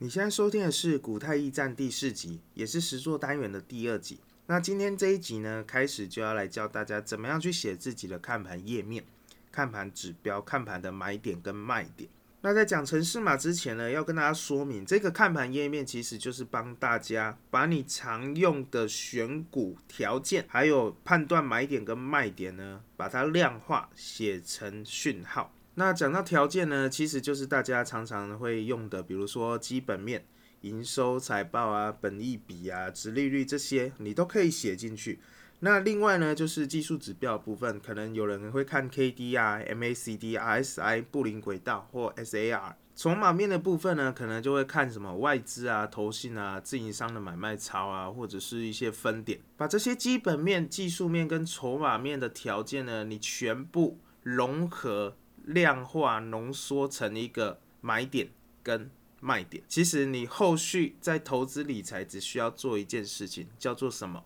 你现在收听的是《古泰驿站》第四集，也是十座单元的第二集。那今天这一集呢，开始就要来教大家怎么样去写自己的看盘页面、看盘指标、看盘的买点跟卖点。那在讲城市码之前呢，要跟大家说明，这个看盘页面其实就是帮大家把你常用的选股条件，还有判断买点跟卖点呢，把它量化写成讯号。那讲到条件呢，其实就是大家常常会用的，比如说基本面、营收、财报啊、本益比啊、殖利率这些，你都可以写进去。那另外呢，就是技术指标部分，可能有人会看 K D 啊、M A C D、R S I、布林轨道或 S A R。筹码面的部分呢，可能就会看什么外资啊、投信啊、自营商的买卖超啊，或者是一些分点。把这些基本面、技术面跟筹码面的条件呢，你全部融合。量化浓缩成一个买点跟卖点。其实你后续在投资理财只需要做一件事情，叫做什么？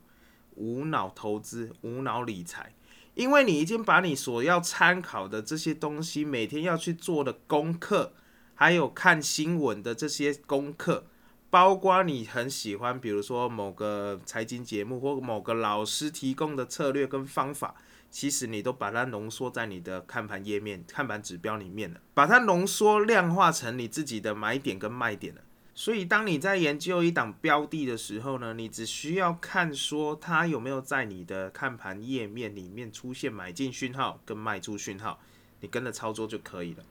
无脑投资、无脑理财。因为你已经把你所要参考的这些东西，每天要去做的功课，还有看新闻的这些功课，包括你很喜欢，比如说某个财经节目或某个老师提供的策略跟方法。其实你都把它浓缩在你的看盘页面、看盘指标里面了，把它浓缩量化成你自己的买点跟卖点了。所以，当你在研究一档标的的时候呢，你只需要看说它有没有在你的看盘页面里面出现买进讯号跟卖出讯号，你跟着操作就可以了。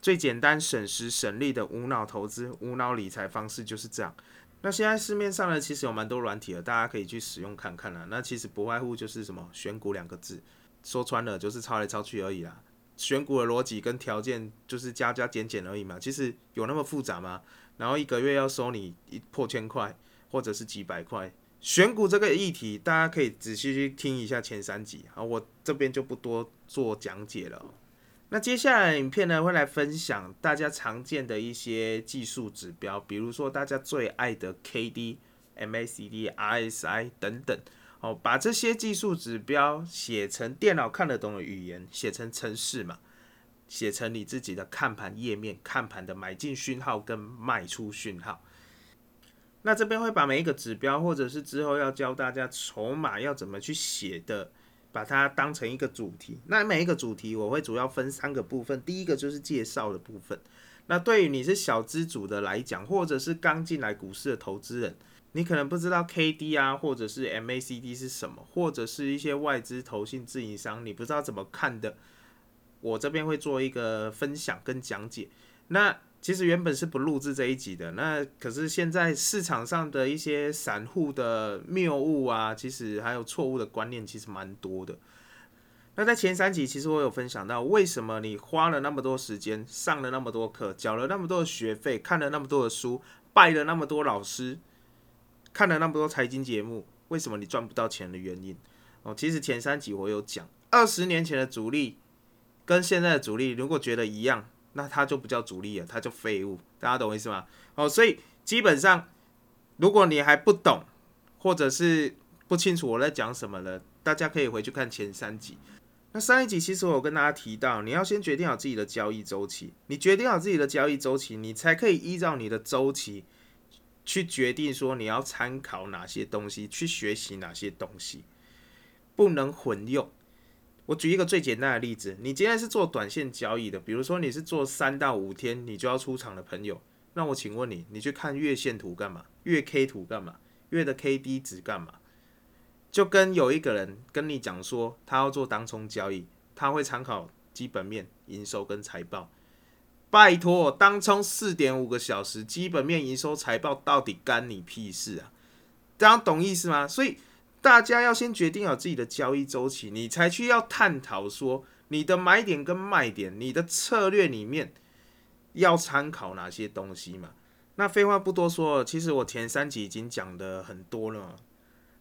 最简单、省时、省力的无脑投资、无脑理财方式就是这样。那现在市面上呢，其实有蛮多软体的，大家可以去使用看看啦。那其实不外乎就是什么选股两个字，说穿了就是抄来抄去而已啦。选股的逻辑跟条件就是加加减减而已嘛。其实有那么复杂吗？然后一个月要收你一破千块，或者是几百块。选股这个议题，大家可以仔细去听一下前三集啊，我这边就不多做讲解了。那接下来影片呢，会来分享大家常见的一些技术指标，比如说大家最爱的 K D、M A C D、R S I 等等。哦，把这些技术指标写成电脑看得懂的语言，写成程式嘛，写成你自己的看盘页面，看盘的买进讯号跟卖出讯号。那这边会把每一个指标，或者是之后要教大家筹码要怎么去写的。把它当成一个主题，那每一个主题我会主要分三个部分。第一个就是介绍的部分。那对于你是小资主的来讲，或者是刚进来股市的投资人，你可能不知道 K D 啊，或者是 M A C D 是什么，或者是一些外资投信自营商，你不知道怎么看的，我这边会做一个分享跟讲解。那其实原本是不录制这一集的，那可是现在市场上的一些散户的谬误啊，其实还有错误的观念，其实蛮多的。那在前三集，其实我有分享到，为什么你花了那么多时间，上了那么多课，缴了那么多的学费，看了那么多的书，拜了那么多老师，看了那么多财经节目，为什么你赚不到钱的原因？哦，其实前三集我有讲，二十年前的主力跟现在的主力，如果觉得一样。那它就不叫主力了，它叫废物，大家懂我意思吗？哦，所以基本上，如果你还不懂，或者是不清楚我在讲什么了，大家可以回去看前三集。那上一集其实我有跟大家提到，你要先决定好自己的交易周期，你决定好自己的交易周期，你才可以依照你的周期去决定说你要参考哪些东西，去学习哪些东西，不能混用。我举一个最简单的例子，你今天是做短线交易的，比如说你是做三到五天你就要出场的朋友，那我请问你，你去看月线图干嘛？月 K 图干嘛？月的 K D 值干嘛？就跟有一个人跟你讲说，他要做当冲交易，他会参考基本面、营收跟财报。拜托，当冲四点五个小时，基本面、营收、财报到底干你屁事啊？大家懂意思吗？所以。大家要先决定好自己的交易周期，你才去要探讨说你的买点跟卖点，你的策略里面要参考哪些东西嘛？那废话不多说，其实我前三集已经讲的很多了。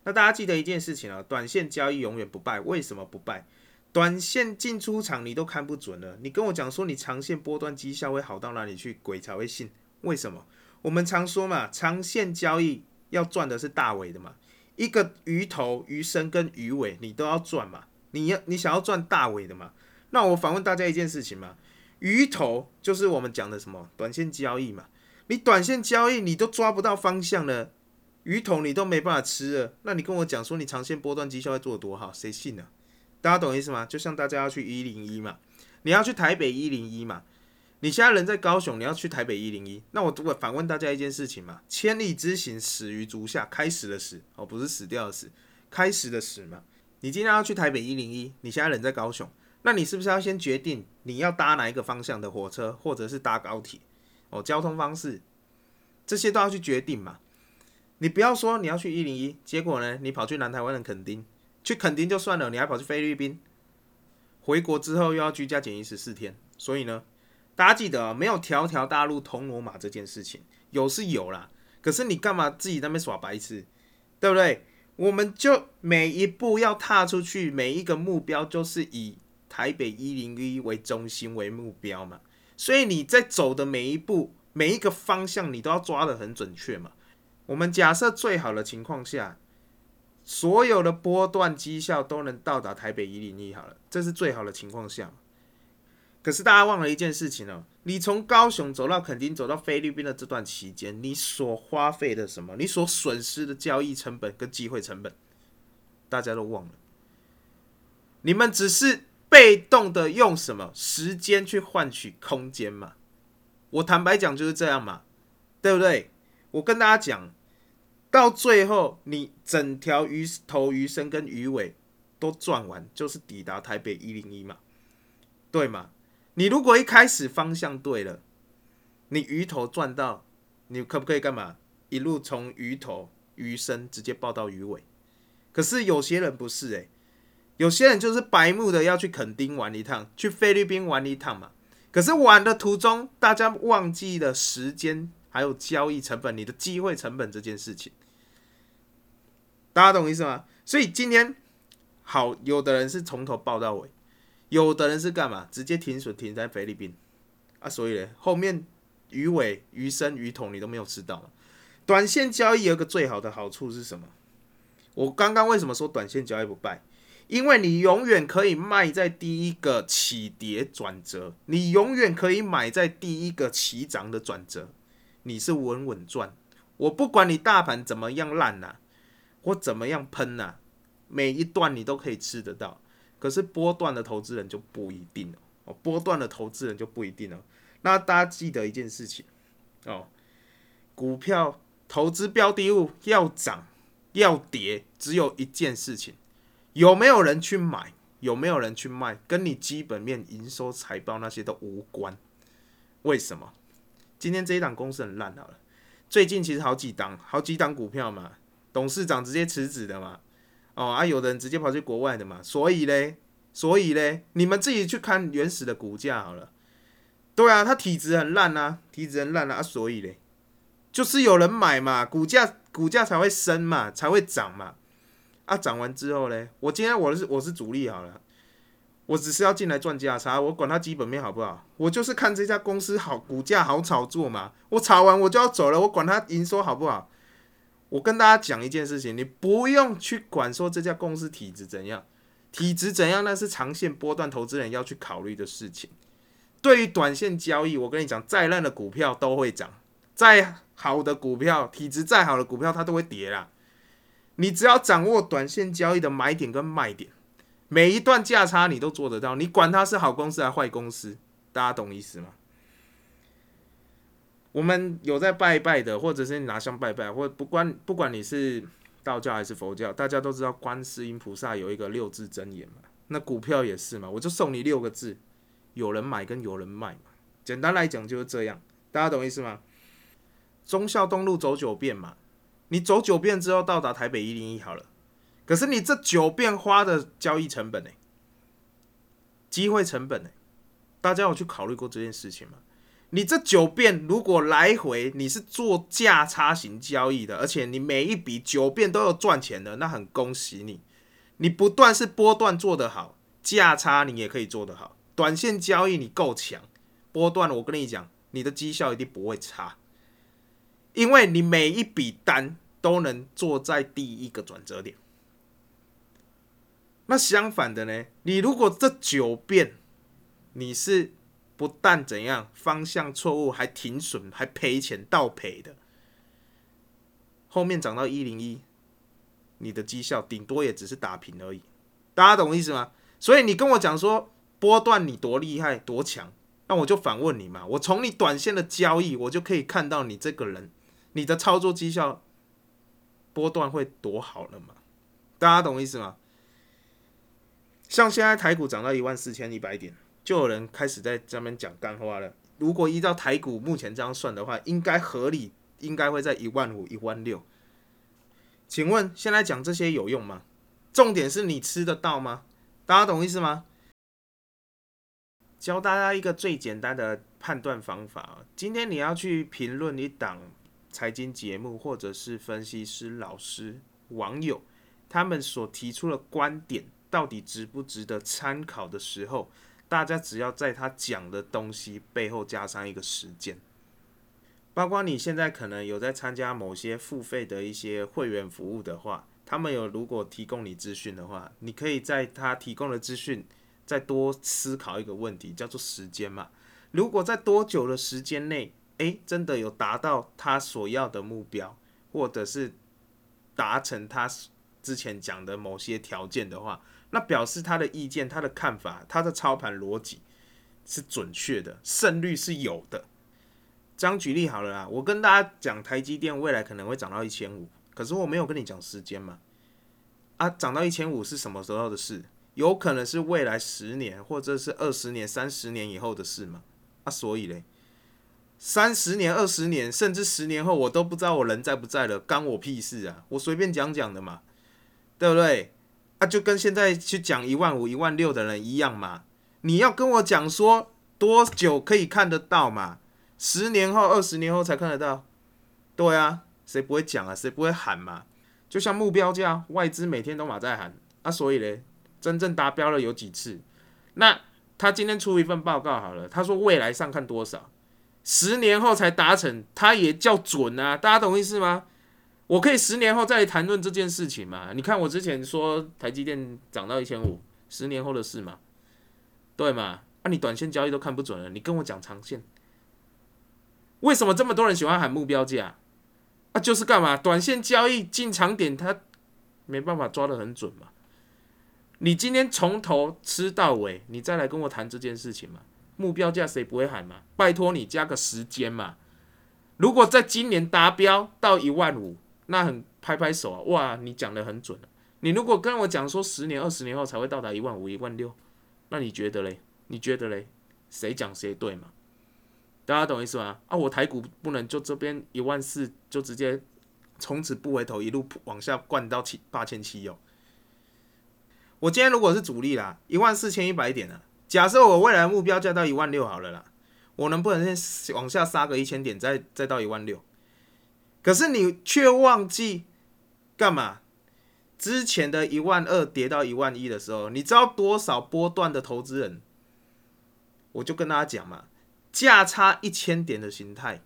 那大家记得一件事情啊，短线交易永远不败。为什么不败？短线进出场你都看不准了，你跟我讲说你长线波段绩效会好到哪里去，鬼才会信。为什么？我们常说嘛，长线交易要赚的是大尾的嘛。一个鱼头、鱼身跟鱼尾，你都要赚嘛？你要你想要赚大尾的嘛？那我反问大家一件事情嘛：鱼头就是我们讲的什么短线交易嘛？你短线交易你都抓不到方向了，鱼桶你都没办法吃了，那你跟我讲说你长线波段绩效会做得多好，谁信呢？大家懂意思吗？就像大家要去一零一嘛，你要去台北一零一嘛，你现在人在高雄，你要去台北一零一，那我我反问大家一件事情嘛：千里之行，始于足下，开始的始哦，不是死掉的死，开始的始嘛。你今天要去台北一零一，你现在人在高雄，那你是不是要先决定你要搭哪一个方向的火车，或者是搭高铁？哦，交通方式这些都要去决定嘛。你不要说你要去一零一，结果呢，你跑去南台湾的垦丁，去垦丁就算了，你还跑去菲律宾，回国之后又要居家检疫十四天。所以呢，大家记得啊，没有条条大路通罗马这件事情，有是有啦，可是你干嘛自己在那边耍白痴，对不对？我们就每一步要踏出去，每一个目标就是以台北一零一为中心为目标嘛。所以你在走的每一步、每一个方向，你都要抓得很准确嘛。我们假设最好的情况下，所有的波段绩效都能到达台北一零一好了，这是最好的情况下。可是大家忘了一件事情哦，你从高雄走到垦丁、走到菲律宾的这段期间，你所花费的什么？你所损失的交易成本跟机会成本，大家都忘了。你们只是。被动的用什么时间去换取空间嘛？我坦白讲就是这样嘛，对不对？我跟大家讲，到最后你整条鱼头、鱼身跟鱼尾都赚完，就是抵达台北一零一嘛，对吗？你如果一开始方向对了，你鱼头赚到，你可不可以干嘛？一路从鱼头、鱼身直接报到鱼尾？可是有些人不是诶。有些人就是白目的要去垦丁玩一趟，去菲律宾玩一趟嘛。可是玩的途中，大家忘记了时间，还有交易成本，你的机会成本这件事情，大家懂意思吗？所以今天好，有的人是从头报到尾，有的人是干嘛？直接停损停在菲律宾啊。所以呢后面鱼尾、鱼身、鱼桶你都没有吃到。短线交易有个最好的好处是什么？我刚刚为什么说短线交易不败？因为你永远可以卖在第一个起跌转折，你永远可以买在第一个起涨的转折，你是稳稳赚。我不管你大盘怎么样烂呐，或怎么样喷呐，每一段你都可以吃得到。可是波段的投资人就不一定了哦，波段的投资人就不一定了。那大家记得一件事情哦，股票投资标的物要涨要跌，只有一件事情。有没有人去买？有没有人去卖？跟你基本面、营收、财报那些都无关。为什么？今天这一档公司很烂好了。最近其实好几档、好几档股票嘛，董事长直接辞职的嘛。哦啊，有的人直接跑去国外的嘛。所以嘞，所以嘞，你们自己去看原始的股价好了。对啊，它体质很烂啊，体质很烂啊。所以嘞，就是有人买嘛，股价股价才会升嘛，才会涨嘛。啊，涨完之后嘞？我今天我是我是主力好了，我只是要进来赚价差，我管它基本面好不好，我就是看这家公司好，股价好炒作嘛。我炒完我就要走了，我管它营收好不好。我跟大家讲一件事情，你不用去管说这家公司体质怎样，体质怎样那是长线波段投资人要去考虑的事情。对于短线交易，我跟你讲，再烂的股票都会涨，再好的股票，体质再好的股票它都会跌啦。你只要掌握短线交易的买点跟卖点，每一段价差你都做得到。你管它是好公司还是坏公司，大家懂意思吗？我们有在拜拜的，或者是拿香拜拜，或不管不管你是道教还是佛教，大家都知道观世音菩萨有一个六字真言嘛。那股票也是嘛，我就送你六个字：有人买跟有人卖嘛。简单来讲就是这样，大家懂意思吗？忠孝东路走九遍嘛。你走九遍之后到达台北一零一好了，可是你这九遍花的交易成本呢？机会成本呢？大家有去考虑过这件事情吗？你这九遍如果来回你是做价差型交易的，而且你每一笔九遍都有赚钱的，那很恭喜你。你不断是波段做得好，价差你也可以做得好，短线交易你够强，波段我跟你讲，你的绩效一定不会差。因为你每一笔单都能做在第一个转折点，那相反的呢？你如果这九遍你是不但怎样方向错误，还停损，还赔钱倒赔的。后面涨到一零一，你的绩效顶多也只是打平而已。大家懂意思吗？所以你跟我讲说波段你多厉害多强，那我就反问你嘛。我从你短线的交易，我就可以看到你这个人，你的操作绩效波段会多好了嘛？大家懂意思吗？像现在台股涨到一万四千一百点，就有人开始在上面讲干话了。如果依照台股目前这样算的话，应该合理，应该会在一万五、一万六。请问现在讲这些有用吗？重点是你吃得到吗？大家懂意思吗？教大家一个最简单的判断方法今天你要去评论一档财经节目，或者是分析师、老师、网友他们所提出的观点。到底值不值得参考的时候，大家只要在他讲的东西背后加上一个时间，包括你现在可能有在参加某些付费的一些会员服务的话，他们有如果提供你资讯的话，你可以在他提供的资讯再多思考一个问题，叫做时间嘛。如果在多久的时间内，诶，真的有达到他所要的目标，或者是达成他之前讲的某些条件的话，那表示他的意见、他的看法、他的操盘逻辑是准确的，胜率是有的。这样举例好了啦，我跟大家讲，台积电未来可能会涨到一千五，可是我没有跟你讲时间嘛。啊，涨到一千五是什么时候的事？有可能是未来十年，或者是二十年、三十年以后的事嘛。啊，所以嘞，三十年、二十年，甚至十年后，我都不知道我人在不在了，干我屁事啊！我随便讲讲的嘛，对不对？啊，就跟现在去讲一万五、一万六的人一样嘛。你要跟我讲说多久可以看得到嘛？十年后、二十年后才看得到？对啊，谁不会讲啊？谁不会喊嘛？就像目标价，外资每天都马在喊啊。所以嘞，真正达标了有几次？那他今天出一份报告好了，他说未来上看多少，十年后才达成，他也叫准啊？大家懂意思吗？我可以十年后再谈论这件事情嘛？你看我之前说台积电涨到一千五，十年后的事嘛，对嘛？那你短线交易都看不准了，你跟我讲长线，为什么这么多人喜欢喊目标价？啊，就是干嘛？短线交易进场点他没办法抓得很准嘛。你今天从头吃到尾，你再来跟我谈这件事情嘛？目标价谁不会喊嘛？拜托你加个时间嘛。如果在今年达标到一万五。那很拍拍手啊！哇，你讲的很准啊你如果跟我讲说十年、二十年后才会到达一万五、一万六，那你觉得嘞？你觉得嘞？谁讲谁对嘛？大家懂意思吗？啊，我台股不能就这边一万四就直接从此不回头，一路往下灌到七八千七哦。我今天如果是主力啦，一万四千一百点啊，假设我未来目标价到一万六好了啦，我能不能先往下杀个一千点，再再到一万六？可是你却忘记干嘛？之前的一万二跌到一万一的时候，你知道多少波段的投资人？我就跟大家讲嘛，价差一千点的形态，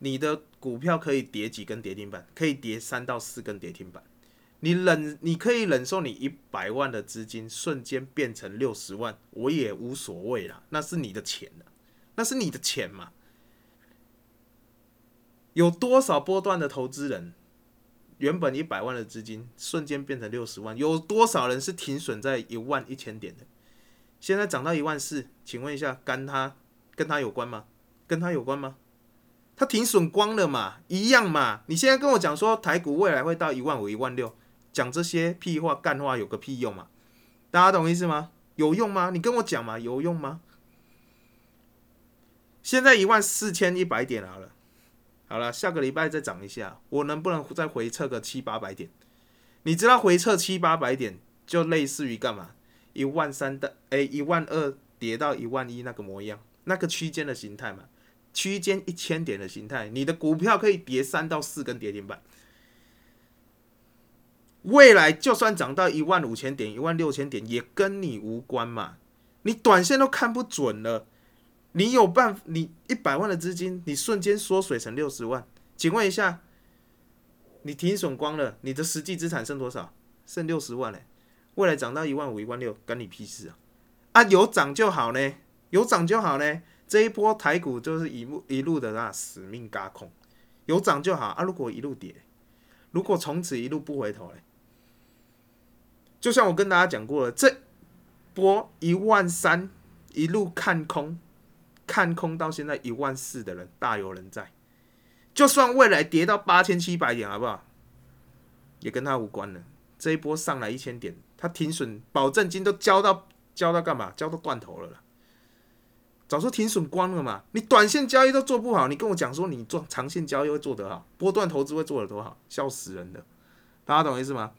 你的股票可以跌几根跌停板，可以跌三到四根跌停板。你忍，你可以忍受你一百万的资金瞬间变成六十万，我也无所谓啦，那是你的钱那是你的钱嘛。有多少波段的投资人，原本一百万的资金瞬间变成六十万？有多少人是停损在一万一千点的？现在涨到一万四，请问一下，干他跟他有关吗？跟他有关吗？他停损光了嘛？一样嘛？你现在跟我讲说台股未来会到一万五、一万六，讲这些屁话、干话有个屁用嘛？大家懂意思吗？有用吗？你跟我讲嘛，有用吗？现在一万四千一百点好了。好了，下个礼拜再涨一下，我能不能再回撤个七八百点？你知道回撤七八百点就类似于干嘛？一万三的哎，一万二跌到一万一那个模样，那个区间的形态嘛，区间一千点的形态，你的股票可以跌三到四根跌停板。未来就算涨到一万五千点、一万六千点，也跟你无关嘛，你短线都看不准了。你有办？你一百万的资金，你瞬间缩水成六十万，请问一下，你停损光了，你的实际资产剩多少？剩六十万嘞。未来涨到一万五、一万六，关你屁事啊！啊，有涨就好呢，有涨就好呢。这一波台股就是一路一路的那死命嘎空，有涨就好啊。如果一路跌，如果从此一路不回头嘞，就像我跟大家讲过了，这波一万三一路看空，看空到现在一万四的人大有人在。就算未来跌到八千七百点，好不好？也跟他无关了。这一波上来一千点，他停损保证金都交到交到干嘛？交到断头了啦。早说停损光了嘛！你短线交易都做不好，你跟我讲说你做长线交易会做得好，波段投资会做得多好，笑死人的！大家懂意思吗？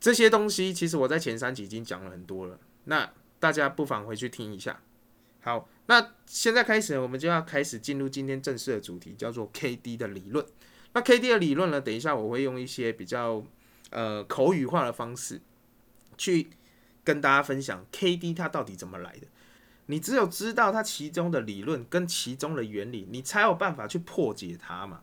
这些东西其实我在前三集已经讲了很多了，那大家不妨回去听一下。好，那现在开始，我们就要开始进入今天正式的主题，叫做 K D 的理论。那 K D 的理论呢？等一下我会用一些比较呃口语化的方式去跟大家分享 K D 它到底怎么来的。你只有知道它其中的理论跟其中的原理，你才有办法去破解它嘛。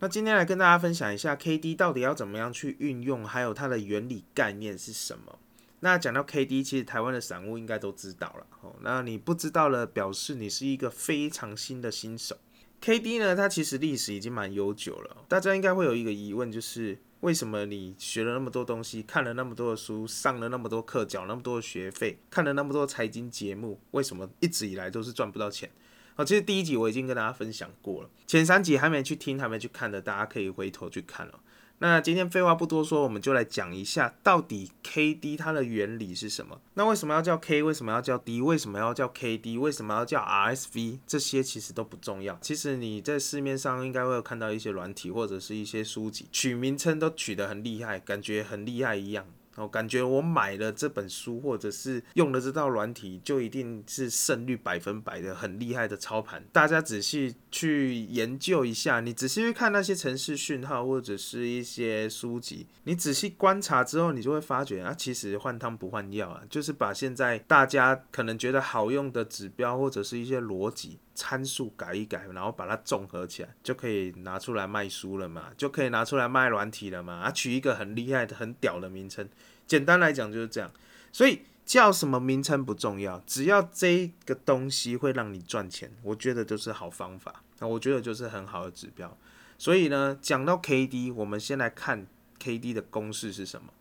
那今天来跟大家分享一下 K D 到底要怎么样去运用，还有它的原理概念是什么。那讲到 K D，其实台湾的散户应该都知道了哦。那你不知道了，表示你是一个非常新的新手。K D 呢，它其实历史已经蛮悠久了。大家应该会有一个疑问，就是为什么你学了那么多东西，看了那么多的书，上了那么多课，缴那么多的学费，看了那么多财经节目，为什么一直以来都是赚不到钱？好，其实第一集我已经跟大家分享过了，前三集还没去听、还没去看的，大家可以回头去看了。那今天废话不多说，我们就来讲一下到底 K D 它的原理是什么。那为什么要叫 K？为什么要叫 D？为什么要叫 K D？为什么要叫 R S V？这些其实都不重要。其实你在市面上应该会有看到一些软体或者是一些书籍，取名称都取得很厉害，感觉很厉害一样。我感觉我买了这本书，或者是用了这套软体，就一定是胜率百分百的很厉害的操盘。大家仔细去研究一下，你仔细去看那些城市讯号，或者是一些书籍，你仔细观察之后，你就会发觉啊，其实换汤不换药啊，就是把现在大家可能觉得好用的指标或者是一些逻辑参数改一改，然后把它综合起来，就可以拿出来卖书了嘛，就可以拿出来卖软体了嘛，啊，取一个很厉害的、很屌的名称。简单来讲就是这样，所以叫什么名称不重要，只要这个东西会让你赚钱，我觉得就是好方法。那我觉得就是很好的指标。所以呢，讲到 K D，我们先来看 K D 的公式是什么。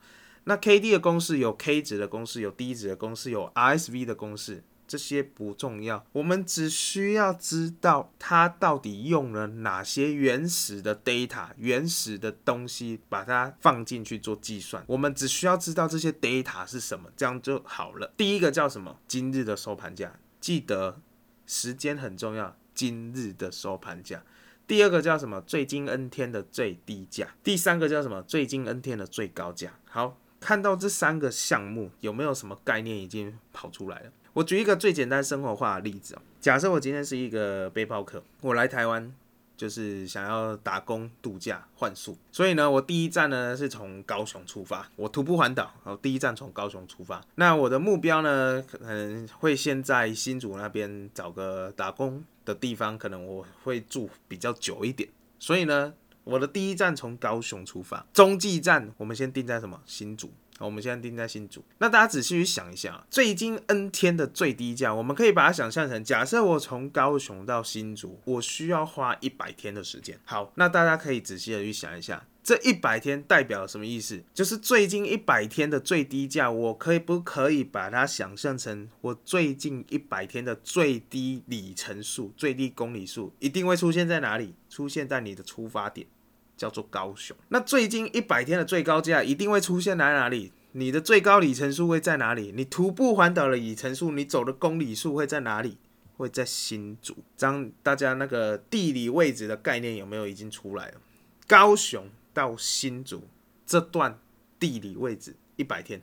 那 K D 的公式有 K 值的公式，有 D 值的公式，有 R S V 的公式。这些不重要，我们只需要知道它到底用了哪些原始的 data、原始的东西，把它放进去做计算。我们只需要知道这些 data 是什么，这样就好了。第一个叫什么？今日的收盘价，记得时间很重要。今日的收盘价。第二个叫什么？最近 N 天的最低价。第三个叫什么？最近 N 天的最高价。好，看到这三个项目，有没有什么概念已经跑出来了？我举一个最简单生活化的例子哦，假设我今天是一个背包客，我来台湾就是想要打工度假换宿，所以呢，我第一站呢是从高雄出发，我徒步环岛，然后第一站从高雄出发，那我的目标呢可能会先在新竹那边找个打工的地方，可能我会住比较久一点，所以呢，我的第一站从高雄出发，中继站我们先定在什么？新竹。我们现在定在新竹，那大家仔细去想一下，最近 N 天的最低价，我们可以把它想象成，假设我从高雄到新竹，我需要花一百天的时间。好，那大家可以仔细的去想一下，这一百天代表什么意思？就是最近一百天的最低价，我可以不可以把它想象成我最近一百天的最低里程数、最低公里数，一定会出现在哪里？出现在你的出发点。叫做高雄，那最近一百天的最高价一定会出现在哪里？你的最高里程数会在哪里？你徒步环岛的里程数，你走的公里数会在哪里？会在新竹。这样大家那个地理位置的概念有没有已经出来了？高雄到新竹这段地理位置一百天。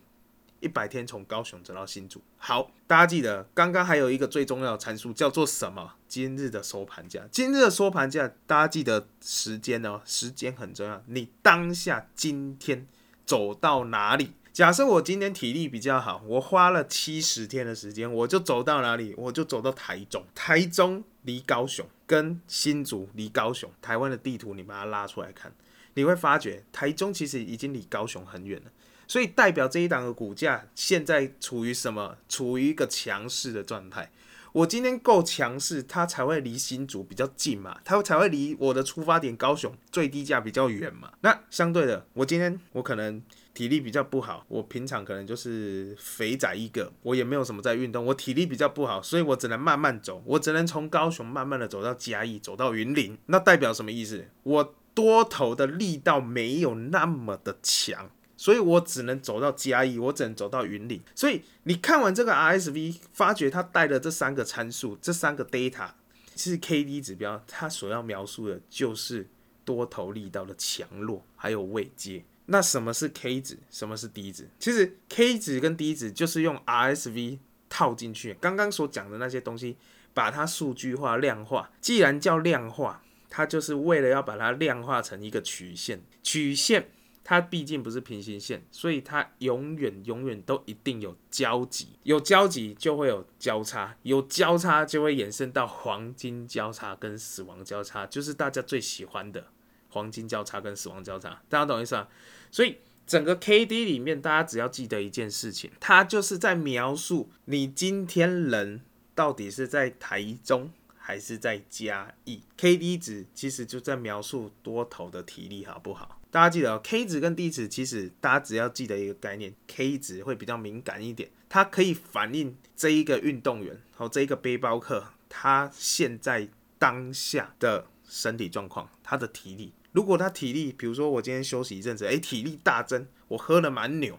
一百天从高雄走到新竹，好，大家记得刚刚还有一个最重要的参数叫做什么？今日的收盘价。今日的收盘价，大家记得时间哦，时间很重要。你当下今天走到哪里？假设我今天体力比较好，我花了七十天的时间，我就走到哪里？我就走到台中。台中离高雄跟新竹离高雄，台湾的地图你把它拉出来看，你会发觉台中其实已经离高雄很远了。所以代表这一档的股价现在处于什么？处于一个强势的状态。我今天够强势，它才会离新竹比较近嘛，它才会离我的出发点高雄最低价比较远嘛。那相对的，我今天我可能体力比较不好，我平常可能就是肥仔一个，我也没有什么在运动，我体力比较不好，所以我只能慢慢走，我只能从高雄慢慢的走到嘉义，走到云林。那代表什么意思？我多头的力道没有那么的强。所以我只能走到嘉义，我只能走到云岭。所以你看完这个 RSV，发觉它带的这三个参数，这三个 data 是 KD 指标，它所要描述的就是多头力道的强弱，还有位阶。那什么是 K 值？什么是 D 值？其实 K 值跟 D 值就是用 RSV 套进去，刚刚所讲的那些东西，把它数据化、量化。既然叫量化，它就是为了要把它量化成一个曲线，曲线。它毕竟不是平行线，所以它永远永远都一定有交集，有交集就会有交叉，有交叉就会衍生到黄金交叉跟死亡交叉，就是大家最喜欢的黄金交叉跟死亡交叉，大家懂意思啊？所以整个 K D 里面，大家只要记得一件事情，它就是在描述你今天人到底是在台中还是在嘉义，K D 值其实就在描述多头的体力好不好？大家记得哦，K 值跟 D 值，其实大家只要记得一个概念，K 值会比较敏感一点，它可以反映这一个运动员和这一个背包客他现在当下的身体状况，他的体力。如果他体力，比如说我今天休息一阵子，诶，体力大增，我喝了蛮牛，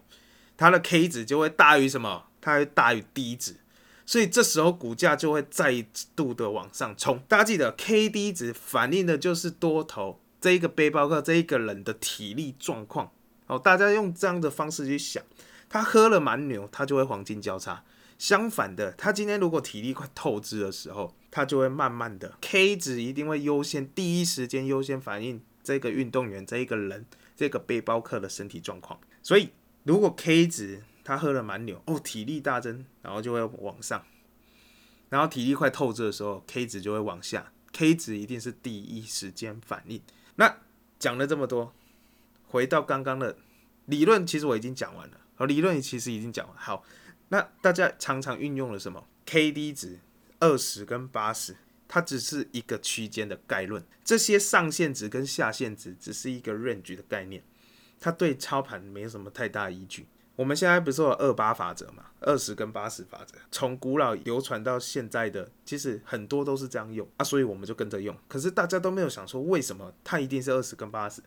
他的 K 值就会大于什么？它会大于 D 值，所以这时候股价就会再度的往上冲。大家记得，K D 值反映的就是多头。这一个背包客这一个人的体力状况，哦，大家用这样的方式去想，他喝了蛮牛，他就会黄金交叉。相反的，他今天如果体力快透支的时候，他就会慢慢的 K 值一定会优先第一时间优先反映这个运动员这一个人这个背包客的身体状况。所以如果 K 值他喝了蛮牛，哦，体力大增，然后就会往上，然后体力快透支的时候，K 值就会往下，K 值一定是第一时间反应。那讲了这么多，回到刚刚的理论，其实我已经讲完了。好，理论其实已经讲完。好，那大家常常运用了什么？K D 值二十跟八十，它只是一个区间的概论。这些上限值跟下限值只是一个 range 的概念，它对操盘没有什么太大依据。我们现在不是有二八法则嘛？二十跟八十法则，从古老流传到现在的，其实很多都是这样用啊，所以我们就跟着用。可是大家都没有想说，为什么它一定是二十跟八十？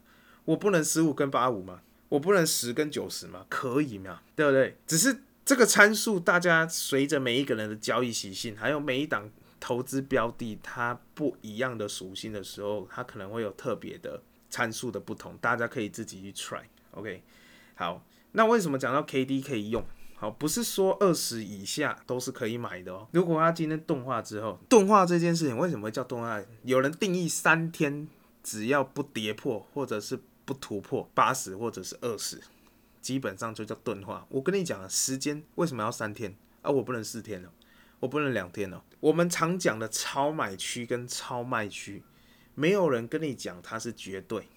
我不能十五跟八五吗？我不能十跟九十吗？可以吗？对不对？只是这个参数，大家随着每一个人的交易习性，还有每一档投资标的它不一样的属性的时候，它可能会有特别的参数的不同，大家可以自己去 try。OK，好。那为什么讲到 K D 可以用？好，不是说二十以下都是可以买的哦。如果它今天钝化之后，钝化这件事情为什么会叫钝化？有人定义三天只要不跌破或者是不突破八十或者是二十，基本上就叫钝化。我跟你讲啊，时间为什么要三天啊？我不能四天哦，我不能两天哦。我们常讲的超买区跟超卖区，没有人跟你讲它是绝对，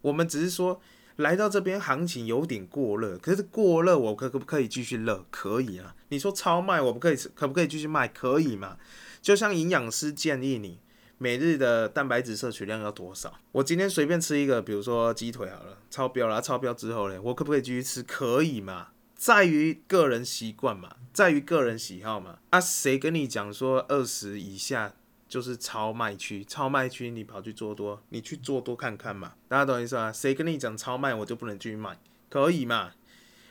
我们只是说。来到这边，行情有点过热，可是过热，我可可不可以继续热？可以啊。你说超卖，我不可以，可不可以继续卖？可以嘛？就像营养师建议你每日的蛋白质摄取量要多少？我今天随便吃一个，比如说鸡腿好了，超标了，超标之后呢，我可不可以继续吃？可以嘛？在于个人习惯嘛，在于个人喜好嘛。啊，谁跟你讲说二十以下？就是超卖区，超卖区你跑去做多，你去做多看看嘛，大家懂意思啊？谁跟你讲超卖我就不能继续卖？可以嘛？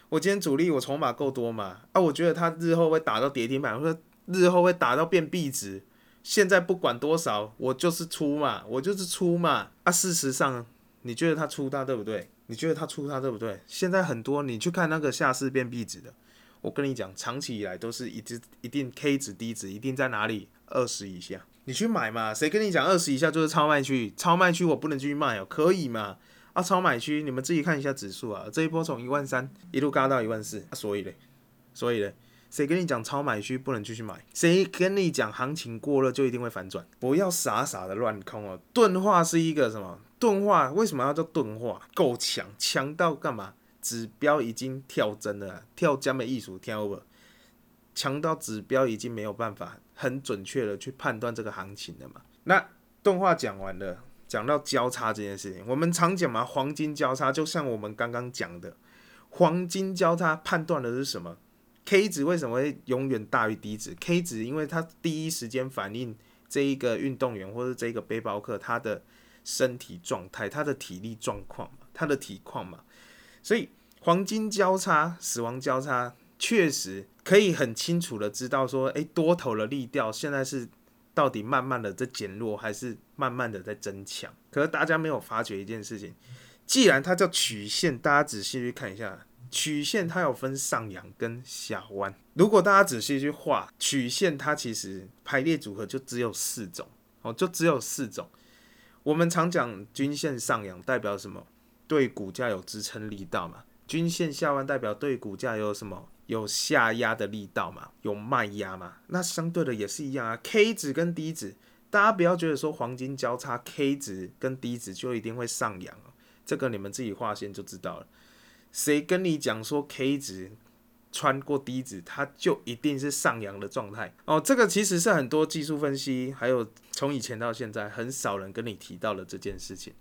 我今天主力我筹码够多嘛？啊，我觉得它日后会打到跌停板，或者日后会打到变壁纸，现在不管多少，我就是出嘛，我就是出嘛。啊，事实上你觉得它出他对不对？你觉得它出他对不对？现在很多你去看那个下市变壁纸的，我跟你讲，长期以来都是一直一定 K 值低值，一定在哪里？二十以下。你去买嘛？谁跟你讲二十以下就是超卖区？超卖区我不能继续卖哦，可以嘛？啊，超买区你们自己看一下指数啊，这一波从一万三一路嘎到一万四，所以嘞，所以嘞，谁跟你讲超买区不能继续买？谁跟你讲行情过了就一定会反转？不要傻傻的乱空哦。钝化是一个什么？钝化为什么要叫钝化？够强，强到干嘛？指标已经跳针了，跳江的艺术跳 over，强到指标已经没有办法很准确的去判断这个行情的嘛。那动画讲完了，讲到交叉这件事情，我们常讲嘛，黄金交叉，就像我们刚刚讲的，黄金交叉判断的是什么？K 值为什么会永远大于 D 值？K 值因为它第一时间反映这一个运动员或者这一个背包客他的身体状态、他的体力状况，他的体况嘛，所以黄金交叉、死亡交叉确实可以很清楚的知道说，诶，多头的力调现在是。到底慢慢的在减弱，还是慢慢的在增强？可是大家没有发觉一件事情，既然它叫曲线，大家仔细去看一下，曲线它有分上扬跟下弯。如果大家仔细去画曲线，它其实排列组合就只有四种哦，就只有四种。我们常讲均线上扬代表什么？对股价有支撑力道嘛。均线下弯代表对股价有什么？有下压的力道嘛？有卖压嘛？那相对的也是一样啊。K 值跟 D 值，大家不要觉得说黄金交叉 K 值跟 D 值就一定会上扬哦，这个你们自己画线就知道了。谁跟你讲说 K 值穿过 D 值，它就一定是上扬的状态哦？这个其实是很多技术分析，还有从以前到现在，很少人跟你提到了这件事情。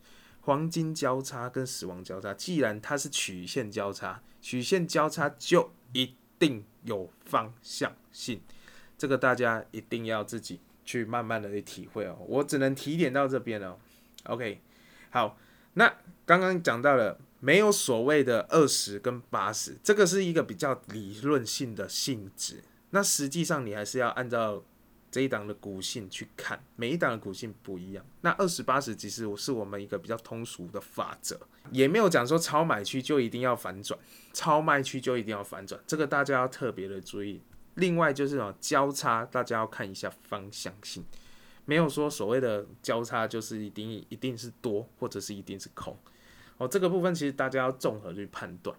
黄金交叉跟死亡交叉，既然它是曲线交叉，曲线交叉就一定有方向性，这个大家一定要自己去慢慢的去体会哦。我只能提点到这边哦。OK，好，那刚刚讲到了没有所谓的二十跟八十，这个是一个比较理论性的性质。那实际上你还是要按照这一档的股性去看，每一档的股性不一样。那二十八十其实是我们一个比较通俗的法则，也没有讲说超买区就一定要反转。超卖区就一定要反转，这个大家要特别的注意。另外就是哦，交叉大家要看一下方向性，没有说所谓的交叉就是一定一定是多或者是一定是空哦。这个部分其实大家要综合去判断。